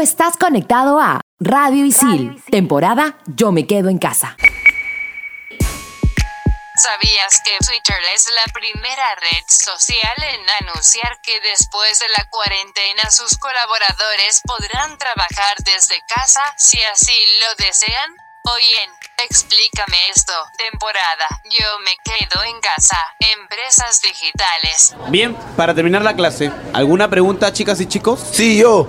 estás conectado a Radio Isil, temporada Yo me quedo en casa. ¿Sabías que Twitter es la primera red social en anunciar que después de la cuarentena sus colaboradores podrán trabajar desde casa si así lo desean? Hoy en Explícame esto, temporada, yo me quedo en casa, empresas digitales. Bien, para terminar la clase, ¿alguna pregunta chicas y chicos? Sí, yo.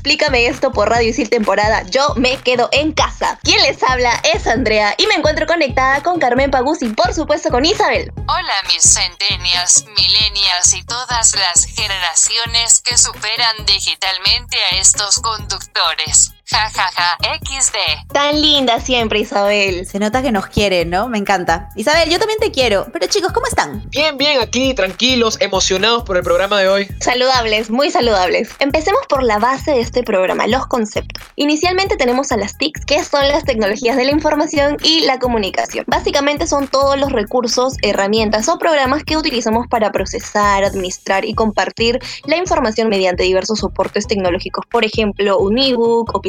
Explícame esto por Radio Isil temporada Yo me quedo en casa. Quien les habla es Andrea y me encuentro conectada con Carmen Pagus y por supuesto con Isabel. Hola mis centenias, milenias y todas las generaciones que superan digitalmente a estos conductores. Ja, ja, ja, XD. Tan linda siempre Isabel. Se nota que nos quiere, ¿no? Me encanta. Isabel, yo también te quiero. Pero chicos, ¿cómo están? Bien, bien, aquí, tranquilos, emocionados por el programa de hoy. Saludables, muy saludables. Empecemos por la base de este programa, los conceptos. Inicialmente tenemos a las TICs, que son las tecnologías de la información y la comunicación. Básicamente son todos los recursos, herramientas o programas que utilizamos para procesar, administrar y compartir la información mediante diversos soportes tecnológicos, por ejemplo, un ebook o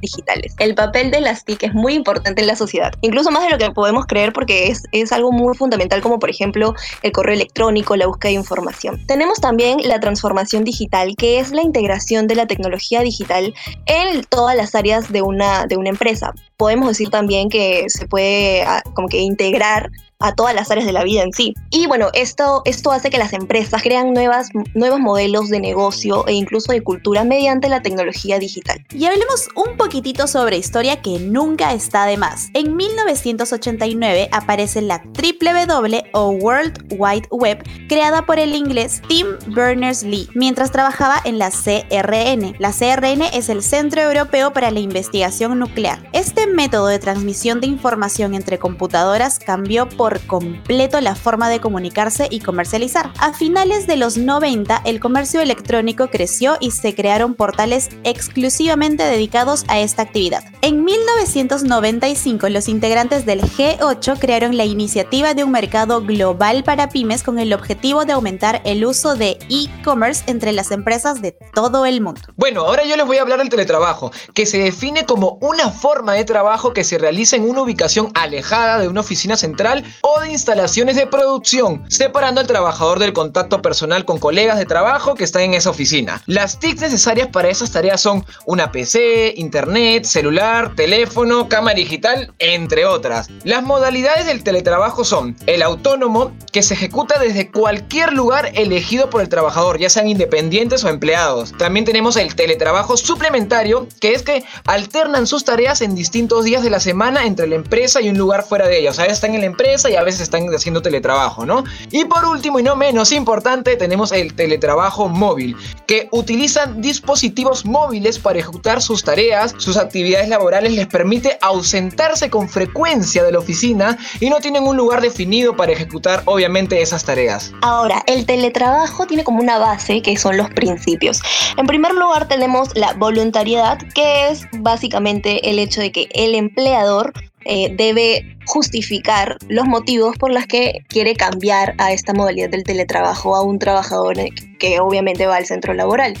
digitales. El papel de las TIC es muy importante en la sociedad, incluso más de lo que podemos creer porque es, es algo muy fundamental como por ejemplo el correo electrónico, la búsqueda de información. Tenemos también la transformación digital, que es la integración de la tecnología digital en todas las áreas de una, de una empresa. Podemos decir también que se puede ah, como que integrar a todas las áreas de la vida en sí. Y bueno, esto, esto hace que las empresas crean nuevas, nuevos modelos de negocio e incluso de cultura mediante la tecnología digital. Y hablemos un poquitito sobre historia que nunca está de más. En 1989 aparece la WW o World Wide Web creada por el inglés Tim Berners-Lee mientras trabajaba en la CRN. La CRN es el Centro Europeo para la Investigación Nuclear. Este método de transmisión de información entre computadoras cambió por completo la forma de comunicarse y comercializar. A finales de los 90, el comercio electrónico creció y se crearon portales exclusivamente dedicados a esta actividad. En 1995, los integrantes del G8 crearon la iniciativa de un mercado global para pymes con el objetivo de aumentar el uso de e-commerce entre las empresas de todo el mundo. Bueno, ahora yo les voy a hablar del teletrabajo, que se define como una forma de trabajo que se realiza en una ubicación alejada de una oficina central o de instalaciones de producción, separando al trabajador del contacto personal con colegas de trabajo que están en esa oficina. Las TICs necesarias para esas tareas son una PC, internet, celular, teléfono, cámara digital, entre otras. Las modalidades del teletrabajo son el autónomo, que se ejecuta desde cualquier lugar elegido por el trabajador, ya sean independientes o empleados. También tenemos el teletrabajo suplementario, que es que alternan sus tareas en distintos días de la semana entre la empresa y un lugar fuera de ella. O sea, están en la empresa y a veces están haciendo teletrabajo, ¿no? Y por último y no menos importante, tenemos el teletrabajo móvil, que utilizan dispositivos móviles para ejecutar sus tareas, sus actividades laborales les permite ausentarse con frecuencia de la oficina y no tienen un lugar definido para ejecutar obviamente esas tareas. Ahora, el teletrabajo tiene como una base que son los principios. En primer lugar tenemos la voluntariedad, que es básicamente el hecho de que el empleador eh, debe justificar los motivos por los que quiere cambiar a esta modalidad del teletrabajo a un trabajador que obviamente va al centro laboral.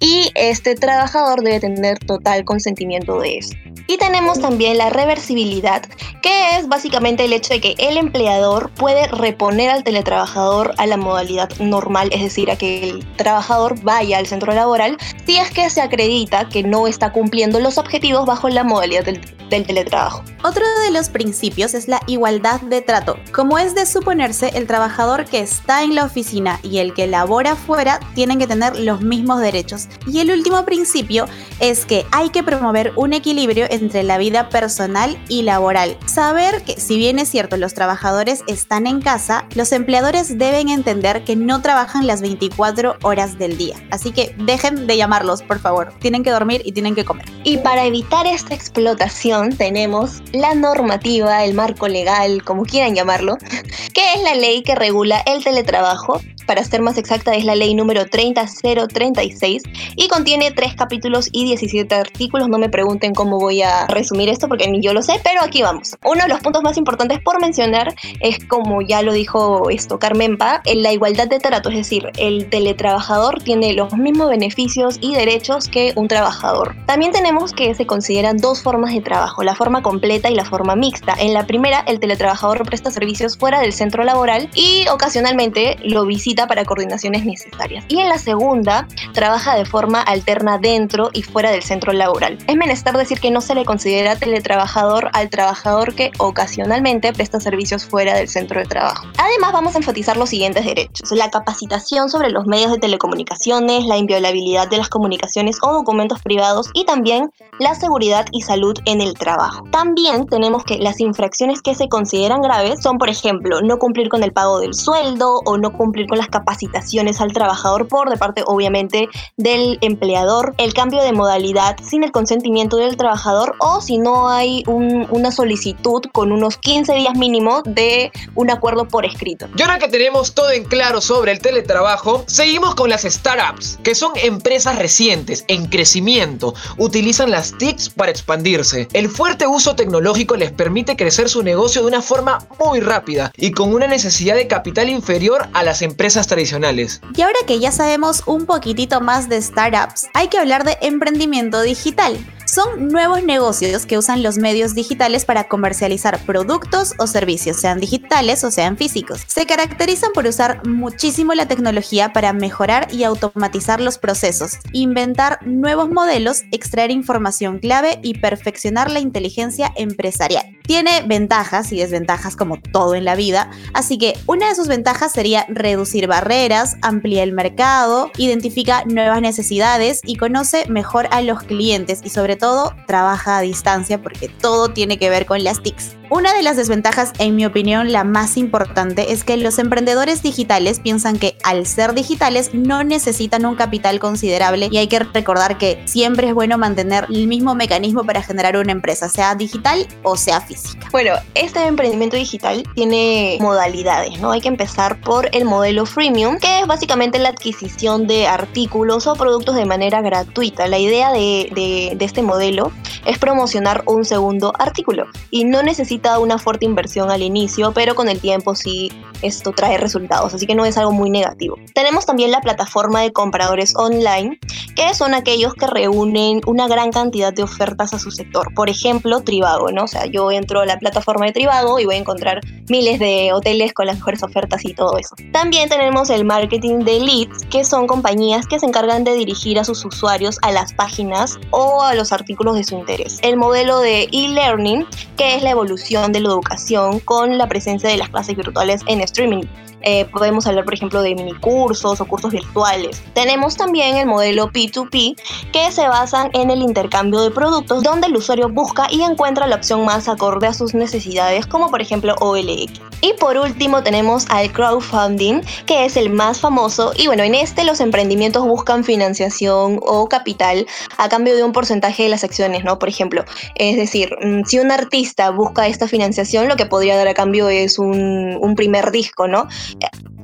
Y este trabajador debe tener total consentimiento de eso. Y tenemos también la reversibilidad, que es básicamente el hecho de que el empleador puede reponer al teletrabajador a la modalidad normal, es decir, a que el trabajador vaya al centro laboral si es que se acredita que no está cumpliendo los objetivos bajo la modalidad del, del teletrabajo. Otro de los principios es la igualdad de trato. Como es de suponerse, el trabajador que está en la oficina y el que labora fuera tienen que tener los mismos derechos. Y el último principio es que hay que promover un equilibrio entre la vida personal y laboral. Saber que si bien es cierto los trabajadores están en casa, los empleadores deben entender que no trabajan las 24 horas del día. Así que dejen de llamarlos, por favor. Tienen que dormir y tienen que comer. Y para evitar esta explotación tenemos la normativa, el marco legal, como quieran llamarlo, que es la ley que regula el teletrabajo para ser más exacta es la ley número 30036 y contiene tres capítulos y 17 artículos. No me pregunten cómo voy a resumir esto porque ni yo lo sé, pero aquí vamos. Uno de los puntos más importantes por mencionar es, como ya lo dijo esto Carmenpa, la igualdad de trato, es decir, el teletrabajador tiene los mismos beneficios y derechos que un trabajador. También tenemos que se consideran dos formas de trabajo, la forma completa y la forma mixta. En la primera, el teletrabajador presta servicios fuera del centro laboral y ocasionalmente lo visita para coordinaciones necesarias. Y en la segunda, trabaja de forma alterna dentro y fuera del centro laboral. Es menester decir que no se le considera teletrabajador al trabajador que ocasionalmente presta servicios fuera del centro de trabajo. Además, vamos a enfatizar los siguientes derechos. La capacitación sobre los medios de telecomunicaciones, la inviolabilidad de las comunicaciones o documentos privados y también la seguridad y salud en el trabajo. También tenemos que las infracciones que se consideran graves son, por ejemplo, no cumplir con el pago del sueldo o no cumplir con las capacitaciones al trabajador por de parte obviamente del empleador, el cambio de modalidad sin el consentimiento del trabajador o si no hay una solicitud con unos 15 días mínimo de un acuerdo por escrito. Y ahora que tenemos todo en claro sobre el teletrabajo, seguimos con las startups, que son empresas recientes, en crecimiento, utilizan las TICs para expandirse. El fuerte uso tecnológico les permite crecer su negocio de una forma muy rápida y con una necesidad de capital inferior a las empresas tradicionales. Y ahora que ya sabemos un poquitito más de startups, hay que hablar de emprendimiento digital. Son nuevos negocios que usan los medios digitales para comercializar productos o servicios, sean digitales o sean físicos. Se caracterizan por usar muchísimo la tecnología para mejorar y automatizar los procesos, inventar nuevos modelos, extraer información clave y perfeccionar la inteligencia empresarial. Tiene ventajas y desventajas como todo en la vida, así que una de sus ventajas sería reducir barreras, ampliar el mercado, identifica nuevas necesidades y conoce mejor a los clientes y sobre todo trabaja a distancia porque todo tiene que ver con las TICs. Una de las desventajas, en mi opinión, la más importante, es que los emprendedores digitales piensan que al ser digitales no necesitan un capital considerable y hay que recordar que siempre es bueno mantener el mismo mecanismo para generar una empresa, sea digital o sea física. Bueno, este emprendimiento digital tiene modalidades, ¿no? Hay que empezar por el modelo freemium, que es básicamente la adquisición de artículos o productos de manera gratuita. La idea de, de, este modelo es promocionar un segundo artículo y no necesita una fuerte inversión al inicio, pero con el tiempo sí esto trae resultados, así que no es algo muy negativo. Tenemos también la plataforma de compradores online, que son aquellos que reúnen una gran cantidad de ofertas a su sector. Por ejemplo, Trivago, ¿no? O sea, yo la plataforma de Trivago y voy a encontrar miles de hoteles con las mejores ofertas y todo eso. También tenemos el marketing de leads, que son compañías que se encargan de dirigir a sus usuarios a las páginas o a los artículos de su interés. El modelo de e-learning, que es la evolución de la educación con la presencia de las clases virtuales en streaming. Eh, podemos hablar, por ejemplo, de mini cursos o cursos virtuales. Tenemos también el modelo P2P, que se basan en el intercambio de productos, donde el usuario busca y encuentra la opción más acorde a sus necesidades, como por ejemplo OLX. Y por último tenemos al crowdfunding, que es el más famoso. Y bueno, en este los emprendimientos buscan financiación o capital a cambio de un porcentaje de las acciones, ¿no? Por ejemplo, es decir, mm, si un artista busca esta financiación, lo que podría dar a cambio es un primer disco, ¿no?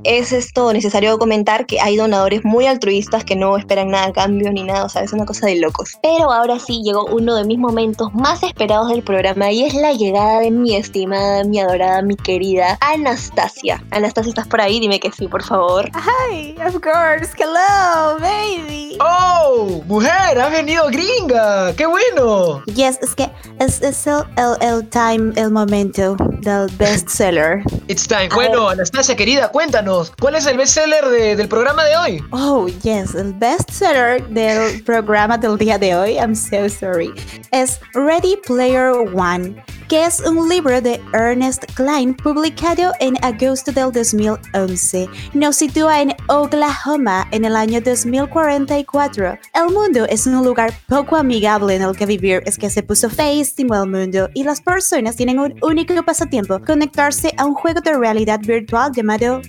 Es esto necesario comentar que hay donadores muy altruistas que no esperan nada a cambio ni nada, o sea, es una cosa de locos. Pero ahora sí llegó uno de mis momentos más esperados del programa y es la llegada de mi estimada, mi adorada, mi querida Anastasia. Anastasia, ¿estás por ahí? Dime que sí, por favor. Hi, of course. Hello, baby. Oh, mujer, has venido gringa. Qué bueno. Yes, es que es, es el, el, time, el momento del bestseller. It's time. Bueno, Anastasia, querida, cuéntanos. ¿Cuál es el bestseller de, del programa de hoy? Oh, yes, el bestseller del programa del día de hoy, I'm so sorry, es Ready Player One que es un libro de Ernest Klein publicado en agosto del 2011. Nos sitúa en Oklahoma en el año 2044. El mundo es un lugar poco amigable en el que vivir, es que se puso feísimo el mundo y las personas tienen un único pasatiempo, conectarse a un juego de realidad virtual llamado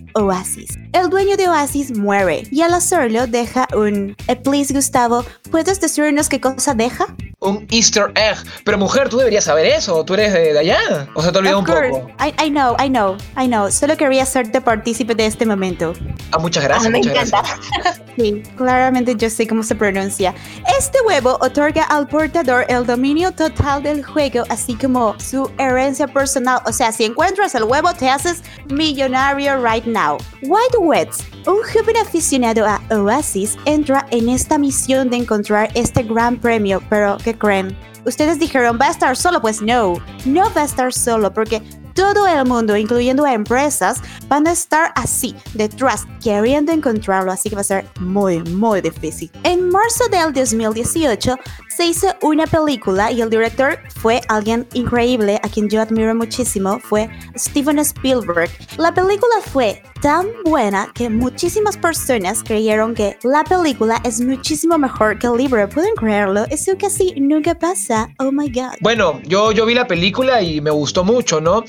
El dueño de Oasis muere y al hacerlo deja un... Eh, please Gustavo, ¿puedes decirnos qué cosa deja? Un Easter egg. Pero mujer, tú deberías saber eso. Tú eres de, allá. O sea, te olvidó un poco. I, I, know, I know, I know. Solo quería hacerte partícipe de este momento. Ah, muchas gracias. Ah, me encanta. Sí, claramente yo sé cómo se pronuncia. Este huevo otorga al portador el dominio total del juego, así como su herencia personal. O sea, si encuentras el huevo, te haces millonario right now. White Wets, un joven aficionado a Oasis, entra en esta misión de encontrar este gran premio, pero ¿qué creen? Ustedes dijeron, ¿va a estar solo? Pues no, no va a estar solo porque todo el mundo, incluyendo empresas, van a estar así, detrás, queriendo encontrarlo, así que va a ser muy, muy difícil. En marzo del 2018 se hizo una película y el director fue alguien increíble, a quien yo admiro muchísimo, fue Steven Spielberg. La película fue tan buena que muchísimas personas creyeron que la película es muchísimo mejor que el libro. ¿Pueden creerlo? Eso casi nunca pasa. Oh my god. Bueno, yo, yo vi la película y me gustó mucho, ¿no?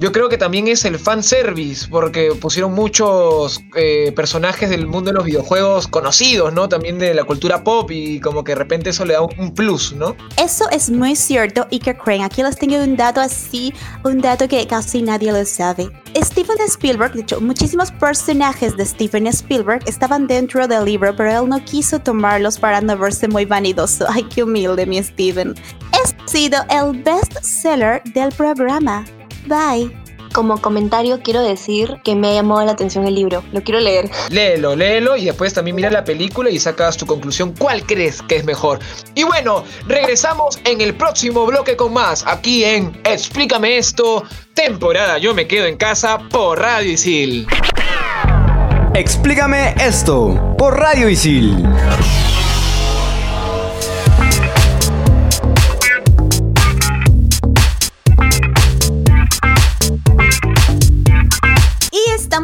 Yo creo que también es el fanservice, porque pusieron muchos eh, personajes del mundo de los videojuegos conocidos, ¿no? También de la cultura pop y como que de repente eso le da un, plus, ¿no? Eso es muy cierto que creen. Aquí les tengo un dato así, un dato que casi nadie lo sabe. Steven Spielberg, de hecho, muchísimos personajes de Steven Spielberg estaban dentro del libro, pero él no quiso tomarlos para no verse muy vanidoso. Ay, qué humilde, mi Steven. Ha sido el best seller del programa. Bye. Como comentario quiero decir que me ha llamado la atención el libro. Lo quiero leer. Léelo, léelo y después también mira la película y sacas tu conclusión. ¿Cuál crees que es mejor? Y bueno, regresamos en el próximo bloque con más. Aquí en Explícame esto, temporada Yo me quedo en casa por Radio Isil. Explícame esto por Radio Isil.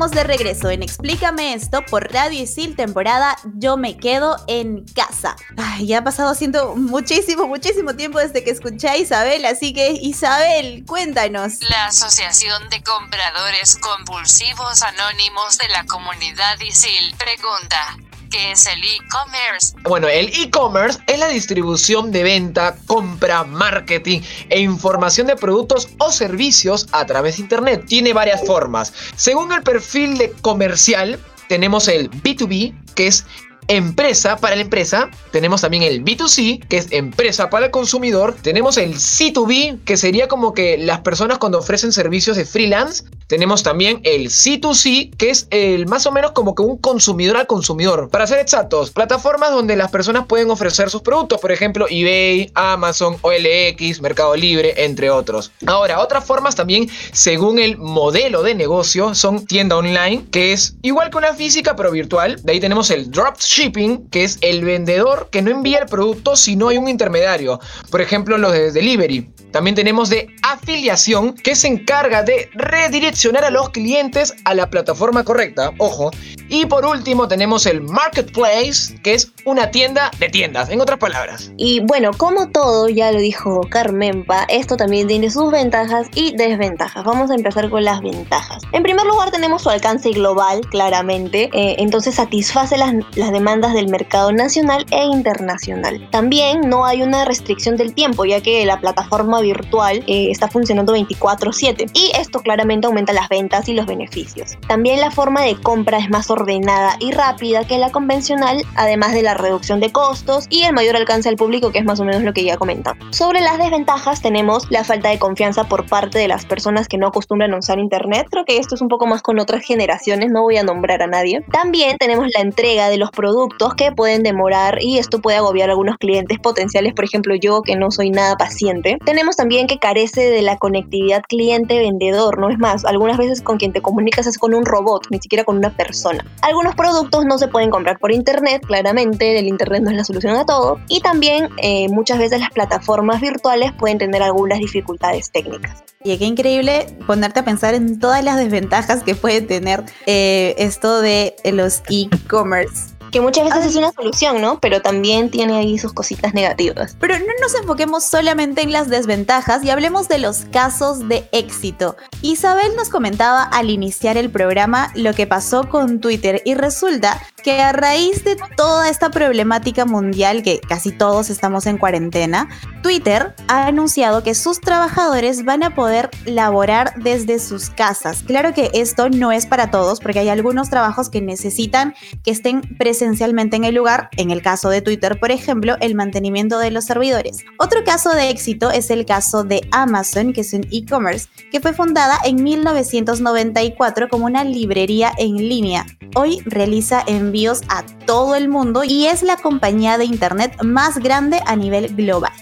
De regreso en Explícame esto por Radio Isil, temporada Yo me quedo en casa. Ya ha pasado haciendo muchísimo, muchísimo tiempo desde que escuché a Isabel, así que Isabel, cuéntanos. La Asociación de Compradores Compulsivos Anónimos de la Comunidad Isil pregunta. ¿Qué es el e-commerce? Bueno, el e-commerce es la distribución de venta, compra, marketing e información de productos o servicios a través de Internet. Tiene varias formas. Según el perfil de comercial, tenemos el B2B, que es empresa para la empresa, tenemos también el B2C, que es empresa para el consumidor, tenemos el C2B, que sería como que las personas cuando ofrecen servicios de freelance, tenemos también el C2C, que es el más o menos como que un consumidor al consumidor. Para ser exactos, plataformas donde las personas pueden ofrecer sus productos, por ejemplo, eBay, Amazon, OLX, Mercado Libre, entre otros. Ahora, otras formas también, según el modelo de negocio, son tienda online, que es igual que una física, pero virtual. De ahí tenemos el dropshipping, que es el vendedor que no envía el producto si no hay un intermediario. Por ejemplo, los de delivery. También tenemos de afiliación, que se encarga de redireccionar a los clientes a la plataforma correcta, ojo. Y por último tenemos el marketplace, que es una tienda de tiendas, en otras palabras. Y bueno, como todo, ya lo dijo Carmenpa, esto también tiene sus ventajas y desventajas. Vamos a empezar con las ventajas. En primer lugar tenemos su alcance global, claramente, eh, entonces satisface las, las demandas del mercado nacional e internacional. También no hay una restricción del tiempo, ya que la plataforma virtual eh, está funcionando 24/7 y esto claramente aumenta las ventas y los beneficios. También la forma de compra es más ordenada y rápida que la convencional, además de la reducción de costos y el mayor alcance al público, que es más o menos lo que ya comentado. Sobre las desventajas tenemos la falta de confianza por parte de las personas que no acostumbran a usar internet. Creo que esto es un poco más con otras generaciones, no voy a nombrar a nadie. También tenemos la entrega de los productos que pueden demorar y esto puede agobiar a algunos clientes potenciales, por ejemplo yo que no soy nada paciente. Tenemos también que carece de la conectividad cliente-vendedor, no es más, algunas veces con quien te comunicas es con un robot, ni siquiera con una persona. Algunos productos no se pueden comprar por internet, claramente, obviamente el Internet no es la solución a todo. Y también eh, muchas veces las plataformas virtuales pueden tener algunas dificultades técnicas. Y qué increíble ponerte a pensar en todas las desventajas que puede tener eh, esto de los e-commerce que muchas veces es una solución, ¿no? Pero también tiene ahí sus cositas negativas. Pero no nos enfoquemos solamente en las desventajas y hablemos de los casos de éxito. Isabel nos comentaba al iniciar el programa lo que pasó con Twitter y resulta que a raíz de toda esta problemática mundial, que casi todos estamos en cuarentena, Twitter ha anunciado que sus trabajadores van a poder laborar desde sus casas. Claro que esto no es para todos porque hay algunos trabajos que necesitan que estén presencialmente en el lugar, en el caso de Twitter, por ejemplo, el mantenimiento de los servidores. Otro caso de éxito es el caso de Amazon, que es un e-commerce, que fue fundada en 1994 como una librería en línea. Hoy realiza envíos a todo el mundo y es la compañía de Internet más grande a nivel global.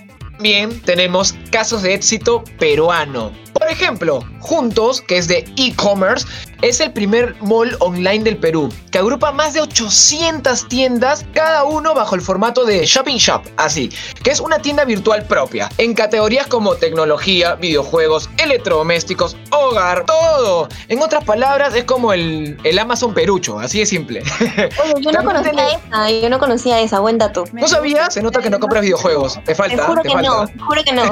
Bien, tenemos casos de éxito peruano. Por ejemplo, Juntos, que es de e-commerce, es el primer mall online del Perú, que agrupa más de 800 tiendas, cada uno bajo el formato de Shopping Shop, así, que es una tienda virtual propia, en categorías como tecnología, videojuegos, electrodomésticos, hogar, todo. En otras palabras, es como el, el Amazon Perucho, así de simple. Oye, yo no conocía esa, yo no conocía esa, buen dato. ¿No sabías? Se nota que no compras videojuegos, te falta. Te juro que no, te juro que no.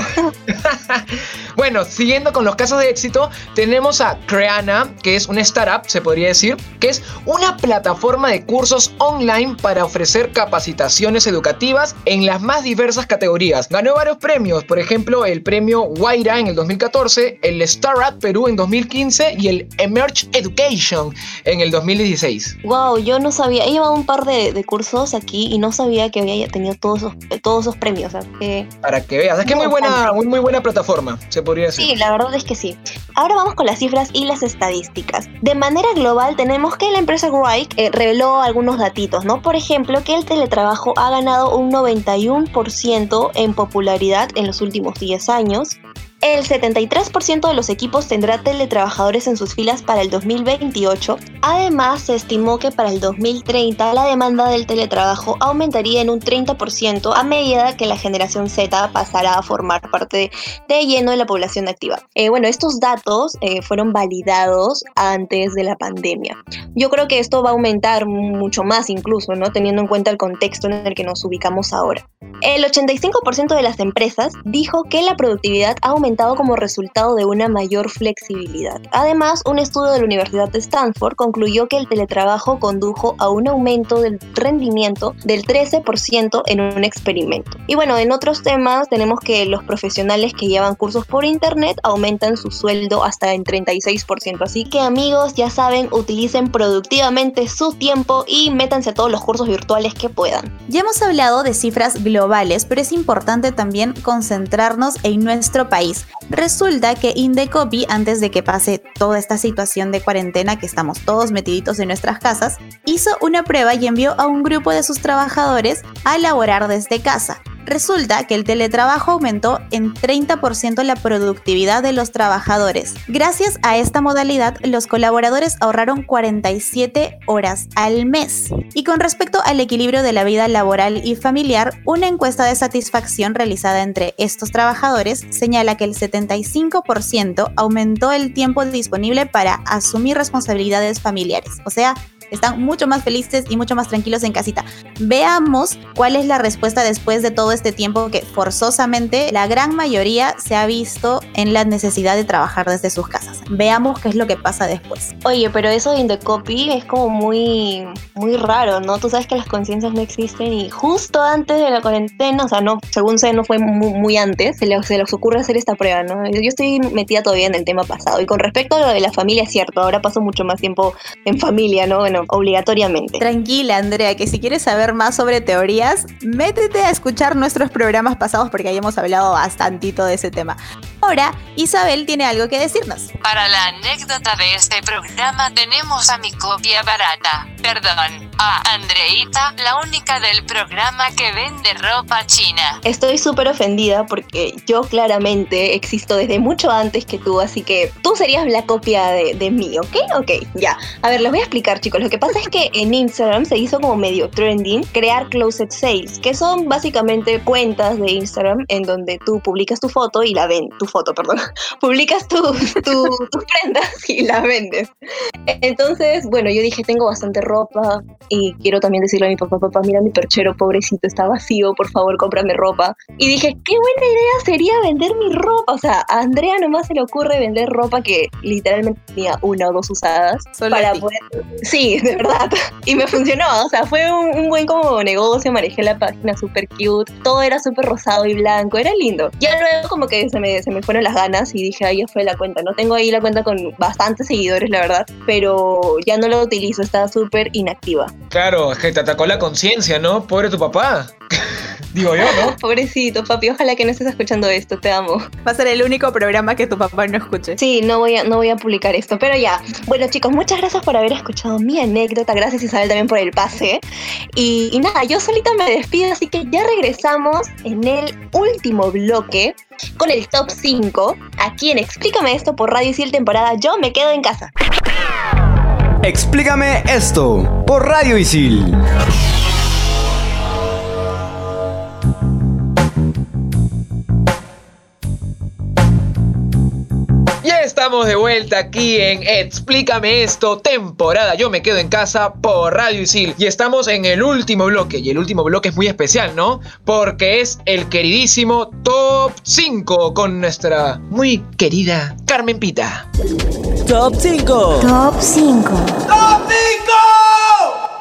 bueno, siguiendo con los casos de éxito, tenemos a Creana, que es una startup, se podría decir, que es una plataforma de cursos online para ofrecer capacitaciones educativas en las más diversas categorías. Ganó varios premios, por ejemplo, el premio Guaira en el 2014, el Startup Perú en 2015 y el Emerge Education en el 2016. Wow, yo no sabía, he llevado un par de, cursos aquí y no sabía que había tenido todos esos, todos esos premios. Para que veas, es que es muy buena, muy, muy buena plataforma, se podría decir. Sí, la verdad es que sí. Ahora vamos con las cifras y las estadísticas. De manera global tenemos que la empresa Grok eh, reveló algunos datitos, ¿no? Por ejemplo, que el teletrabajo ha ganado un 91% en popularidad en los últimos 10 años, el 73% de los equipos tendrá teletrabajadores en sus filas para el 2028. Además, se estimó que para el 2030 la demanda del teletrabajo aumentaría en un 30% a medida que la generación Z pasará a formar parte de lleno de la población activa. Eh, bueno, estos datos eh, fueron validados antes de la pandemia. Yo creo que esto va a aumentar mucho más incluso, ¿no? Teniendo en cuenta el contexto en el que nos ubicamos ahora. El 85% de las empresas dijo que la productividad ha como resultado de una mayor flexibilidad. Además, un estudio de la Universidad de Stanford concluyó que el teletrabajo condujo a un aumento del rendimiento del 13% en un experimento. Y bueno, en otros temas tenemos que los profesionales que llevan cursos por internet aumentan su sueldo hasta en 36%. Así que amigos, ya saben, utilicen productivamente su tiempo y métanse a todos los cursos virtuales que puedan. Ya hemos hablado de cifras globales, pero es importante también concentrarnos en nuestro país. Resulta que Indecopy, antes de que pase toda esta situación de cuarentena que estamos todos metiditos en nuestras casas, hizo una prueba y envió a un grupo de sus trabajadores a laborar desde casa. Resulta que el teletrabajo aumentó en 30% la productividad de los trabajadores. Gracias a esta modalidad, los colaboradores ahorraron 47 horas al mes. Y con respecto al equilibrio de la vida laboral y familiar, una encuesta de satisfacción realizada entre estos trabajadores señala que el 75% aumentó el tiempo disponible para asumir responsabilidades familiares. O sea, están mucho más felices y mucho más tranquilos en casita. Veamos cuál es la respuesta después de todo este tiempo que forzosamente la gran mayoría se ha visto en la necesidad de trabajar desde sus casas. Veamos qué es lo que pasa después. Oye, pero eso de Indecopy es como muy, muy raro, ¿no? Tú sabes que las conciencias no existen y justo antes de la cuarentena, o sea, no, según sé, no fue muy, antes, se les, se les ocurre hacer esta prueba, ¿no? Yo estoy metida todavía en el tema pasado. Y con respecto a lo de la familia, es cierto, ahora paso mucho más tiempo en familia, ¿no? Obligatoriamente. Tranquila, Andrea, que si quieres saber más sobre teorías, métete a escuchar nuestros programas pasados porque ahí hemos hablado bastantito de ese tema. Ahora, Isabel tiene algo que decirnos. Para la anécdota de este programa tenemos a mi copia barata, perdón, a Andreita, la única del programa que vende ropa china. Estoy súper ofendida porque yo claramente existo desde mucho antes que tú, así que tú serías la copia de, de mí, ¿ok? Ok, ya. A ver, les voy a explicar, chicos. Lo que pasa es que en Instagram se hizo como medio trending crear closet sales, que son básicamente cuentas de Instagram en donde tú publicas tu foto y la ven, tu foto, perdón, publicas tu, tu- tus prendas y la vendes. Entonces, bueno, yo dije, tengo bastante ropa y quiero también decirle a mi papá, papá, mira mi perchero, pobrecito, está vacío, por favor, cómprame ropa. Y dije, qué buena idea sería vender mi ropa. O sea, a Andrea nomás se le ocurre vender ropa que literalmente tenía una o dos usadas Solo para poder... Sí, de verdad. Y me funcionó, o sea, fue un, buen como negocio, manejé la página súper cute, todo era súper rosado y blanco, era lindo. Ya luego como que se me, se me fueron las ganas y dije, ahí ya fue la cuenta, ¿no? Tengo ahí la cuenta con bastantes seguidores, la verdad, pero ya no la utilizo, está súper inactiva. Claro, es que te atacó la conciencia, ¿no? Pobre tu papá. Digo yo, ¿no? Pobrecito, papi, ojalá que no estés escuchando esto, te amo. Va a ser el único programa que tu papá no escuche. Sí, no voy a, no voy a publicar esto, pero ya. Bueno, chicos, muchas gracias por haber escuchado mi anécdota. Gracias, Isabel, también por el pase. Y, y nada, yo solita me despido, así que ya regresamos en el último bloque con el top 5. Aquí en Explícame esto por Radio Isil temporada Yo me quedo en casa. Explícame esto por Radio Isil. Estamos de vuelta aquí en Explícame esto, temporada Yo me quedo en casa por Radio Isil. Y estamos en el último bloque. Y el último bloque es muy especial, ¿no? Porque es el queridísimo Top 5 con nuestra muy querida Carmen Pita. Top 5. Top 5.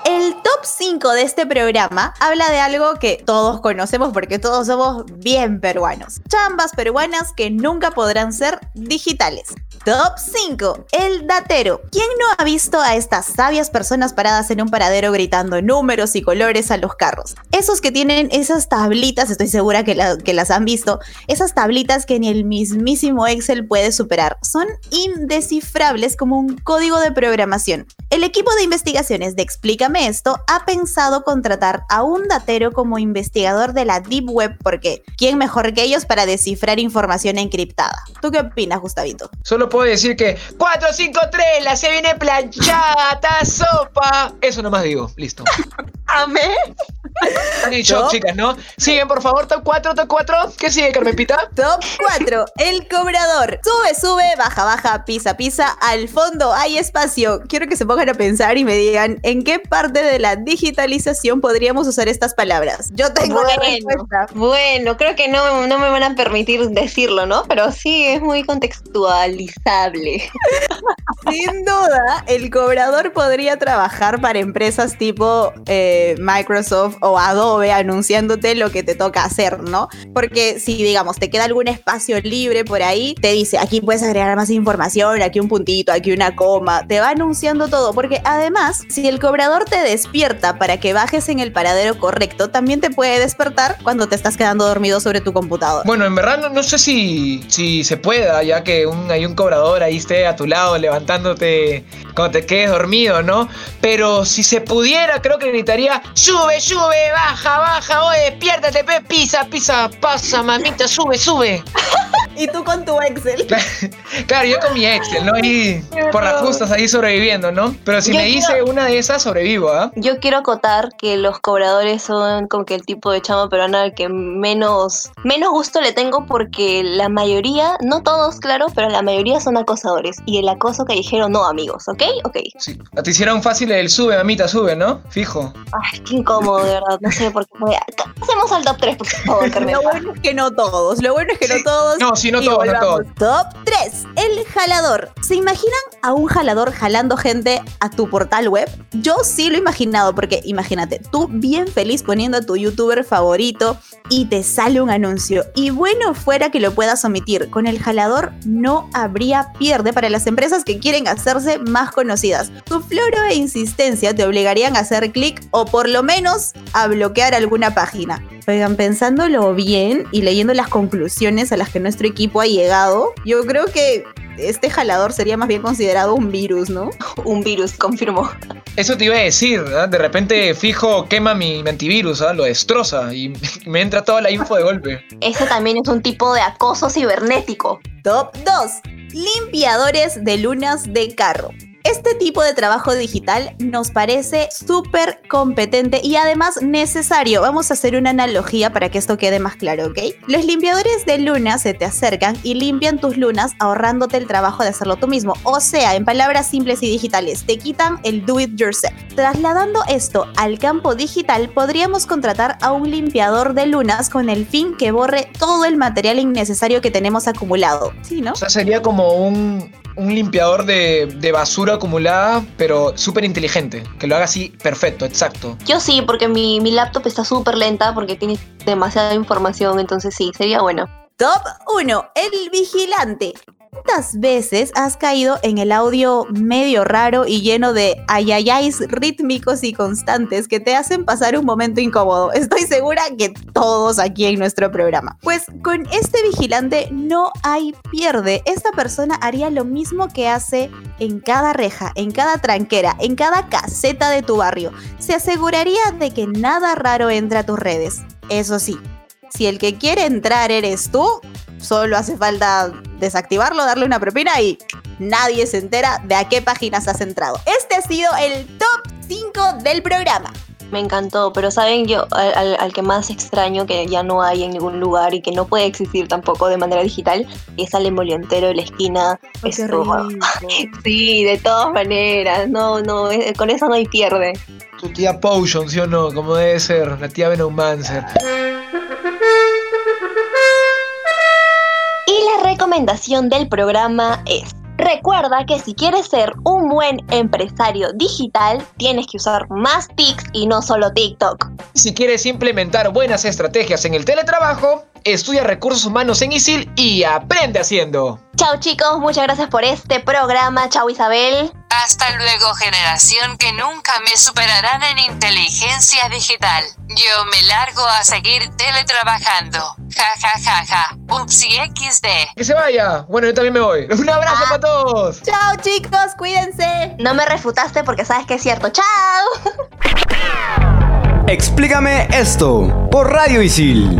El top 5 de este programa habla de algo que todos conocemos porque todos somos bien peruanos. Chambas peruanas que nunca podrán ser digitales. Top 5. El datero. ¿Quién no ha visto a estas sabias personas paradas en un paradero gritando números y colores a los carros? Esos que tienen esas tablitas, estoy segura que, la- que las han visto, esas tablitas que ni el mismísimo Excel puede superar. Son indescifrables como un código de programación. El equipo de investigaciones de Explícame esto ha pensado contratar a un datero como investigador de la Deep Web porque ¿quién mejor que ellos para descifrar información encriptada? ¿Tú qué opinas, Gustavito? Solo puedo decir que 453, la se viene planchada, sopa. Eso nomás digo, listo. Amén. Han Top. chicas, ¿no? Siguen, por favor, top 4, top 4. ¿Qué sigue, Carmen Pita? Top 4. El cobrador. Sube, sube, baja, baja, pisa, pisa. Al fondo hay espacio. Quiero que se pongan a pensar y me digan en qué parte de la digitalización podríamos usar estas palabras. Yo tengo la Bueno, respuesta. bueno, creo que no, no me van a permitir decirlo, ¿no? Pero sí, es muy contextualizable. Sin duda, el cobrador podría trabajar para empresas tipo eh, Microsoft o Adobe anunciándote lo que te toca hacer, ¿no? Porque si, digamos, te queda algún espacio libre por ahí, te dice, aquí puedes agregar más información, aquí un puntito, aquí una coma, te va anunciando todo, porque además, si el cobrador te despierta para que bajes en el paradero correcto, también te puede despertar cuando te estás quedando dormido sobre tu computador. Bueno, en verdad no, sé si, si se pueda, ya que hay un cobrador ahí esté a tu lado levantándote cuando te quedes dormido, ¿no? Pero si se pudiera, creo que gritaría, sube, sube, baja, baja, oye, despiértate, pe, pisa, pisa, pasa, mamita, sube, sube. Y tú con tu Excel. Claro, yo con mi Excel, ¿no? Y por las justas ahí sobreviviendo, ¿no? Pero si Yo me quiero- una de esas, sobrevivo, ¿ah? Yo quiero acotar que los cobradores son como que el tipo de chama peruana al que menos, menos gusto le tengo porque la mayoría, no todos, claro, pero la mayoría son acosadores. Y el acoso callejero no, amigos, ¿ok? Ok. Sí. Te hicieron fácil el sube, mamita, sube, ¿no? Fijo. Ay, qué incómodo, de verdad. No sé por qué. voy a- Hacemos al top 3, por favor, Carmen. Lo bueno es que no todos. Lo bueno es que no todos. No, sí, no todos, no todos. Top 3. El jalador. ¿Se imaginan a un jalador jalando gente a tu portal web? Yo sí lo he imaginado porque imagínate, tú bien feliz poniendo a tu youtuber favorito y te sale un anuncio. Y bueno fuera que lo puedas omitir. Con el jalador no habría pierde para las empresas que quieren hacerse más conocidas. Tu floro e insistencia te obligarían a hacer clic o por lo menos a bloquear alguna página. Oigan, pensándolo bien y leyendo las conclusiones a las que nuestro equipo ha llegado, yo creo que este jalador sería más bien considerado un virus, ¿no? Un virus, confirmó. Eso te iba a decir, ¿ah? de repente fijo quema mi, mi antivirus, ¿ah? lo destroza y me entra toda la info de golpe. Ese también es un tipo de acoso cibernético. Top 2. Limpiadores de lunas de carro. Este tipo de trabajo digital nos parece súper competente y además necesario. Vamos a hacer una analogía para que esto quede más claro, ¿ok? Los limpiadores de lunas se te acercan y limpian tus lunas ahorrándote el trabajo de hacerlo tú mismo. O sea, en palabras simples y digitales, te quitan el do it yourself. Trasladando esto al campo digital, podríamos contratar a un limpiador de lunas con el fin que borre todo el material innecesario que tenemos acumulado. ¿Sí, no? O sea, sería como un, un limpiador de, de basura acumulada, pero súper inteligente. Que lo haga así perfecto, exacto. Yo sí, porque mi, mi laptop está súper lenta porque tiene demasiada información, entonces sí, sería bueno. Top 1. El vigilante. ¿Cuántas veces has caído en el audio medio raro y lleno de ayayáis rítmicos y constantes que te hacen pasar un momento incómodo? Estoy segura que todos aquí en nuestro programa. Pues con este vigilante no hay pierde. Esta persona haría lo mismo que hace en cada reja, en cada tranquera, en cada caseta de tu barrio. Se aseguraría de que nada raro entra a tus redes. Eso sí, si el que quiere entrar eres tú, solo hace falta desactivarlo, darle una propina y nadie se entera de a qué páginas has entrado. Este ha sido el top 5 del programa. Me encantó, pero saben yo al, al- al que más extraño que ya no hay en ningún lugar y que no puede existir tampoco de manera digital es al emolientero de la esquina. Esto- Sí, de todas maneras, no, no, con eso no hay pierde. Tu tía Potion, ¿sí o no? Como debe ser, la tía Venomancer. Recomendación del programa es, recuerda que si quieres ser un buen empresario digital, tienes que usar más TICs y no solo TikTok. Si quieres implementar buenas estrategias en el teletrabajo, estudia recursos humanos en ISIL y aprende haciendo. Chao chicos, muchas gracias por este programa. Chao Isabel. Hasta luego, generación que nunca me superarán en inteligencia digital. Yo me largo a seguir teletrabajando. Ja ja ja ja. Upsi XD. Que se vaya. Bueno, yo también me voy. Un abrazo Ah. para todos. Chao chicos, cuídense. No me refutaste porque sabes que es cierto. Chao. Explícame esto por Radio Isil.